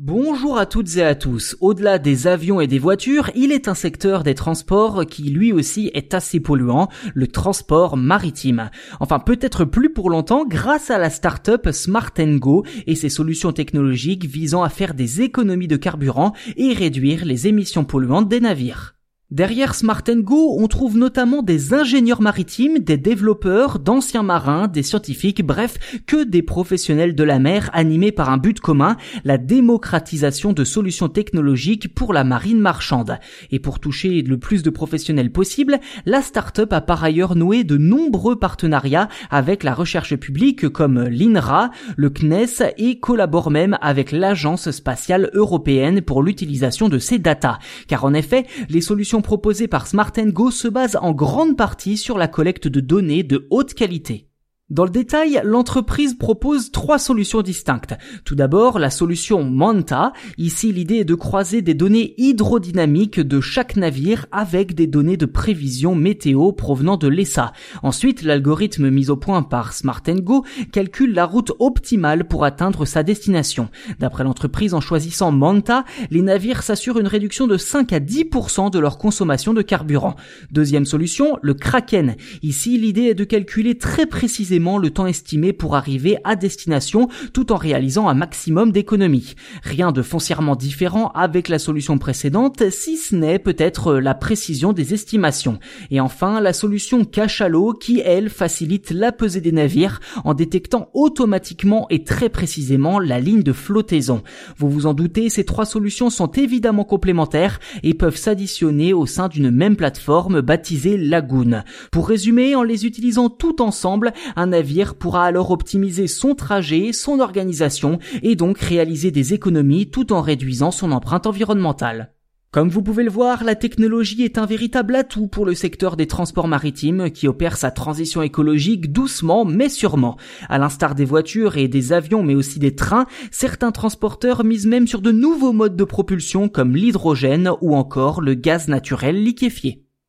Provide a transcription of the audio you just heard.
Bonjour à toutes et à tous. Au-delà des avions et des voitures, il est un secteur des transports qui lui aussi est assez polluant, le transport maritime. Enfin peut-être plus pour longtemps grâce à la start-up Smart Go et ses solutions technologiques visant à faire des économies de carburant et réduire les émissions polluantes des navires. Derrière Smart Go, on trouve notamment des ingénieurs maritimes, des développeurs, d'anciens marins, des scientifiques, bref, que des professionnels de la mer animés par un but commun, la démocratisation de solutions technologiques pour la marine marchande. Et pour toucher le plus de professionnels possible, la start-up a par ailleurs noué de nombreux partenariats avec la recherche publique comme l'INRA, le CNES et collabore même avec l'Agence spatiale européenne pour l'utilisation de ces datas. Car en effet, les solutions proposée par Smart Go se base en grande partie sur la collecte de données de haute qualité. Dans le détail, l'entreprise propose trois solutions distinctes. Tout d'abord, la solution Manta. Ici, l'idée est de croiser des données hydrodynamiques de chaque navire avec des données de prévision météo provenant de l'ESA. Ensuite, l'algorithme mis au point par Smart Go calcule la route optimale pour atteindre sa destination. D'après l'entreprise, en choisissant Manta, les navires s'assurent une réduction de 5 à 10% de leur consommation de carburant. Deuxième solution, le Kraken. Ici, l'idée est de calculer très précisément le temps estimé pour arriver à destination tout en réalisant un maximum d'économies. Rien de foncièrement différent avec la solution précédente, si ce n'est peut-être la précision des estimations. Et enfin, la solution Cachalot qui, elle, facilite la pesée des navires en détectant automatiquement et très précisément la ligne de flottaison. Vous vous en doutez, ces trois solutions sont évidemment complémentaires et peuvent s'additionner au sein d'une même plateforme baptisée Lagoon. Pour résumer, en les utilisant tout ensemble, un navire pourra alors optimiser son trajet, son organisation et donc réaliser des économies tout en réduisant son empreinte environnementale. Comme vous pouvez le voir, la technologie est un véritable atout pour le secteur des transports maritimes qui opère sa transition écologique doucement mais sûrement. À l'instar des voitures et des avions mais aussi des trains, certains transporteurs misent même sur de nouveaux modes de propulsion comme l'hydrogène ou encore le gaz naturel liquéfié.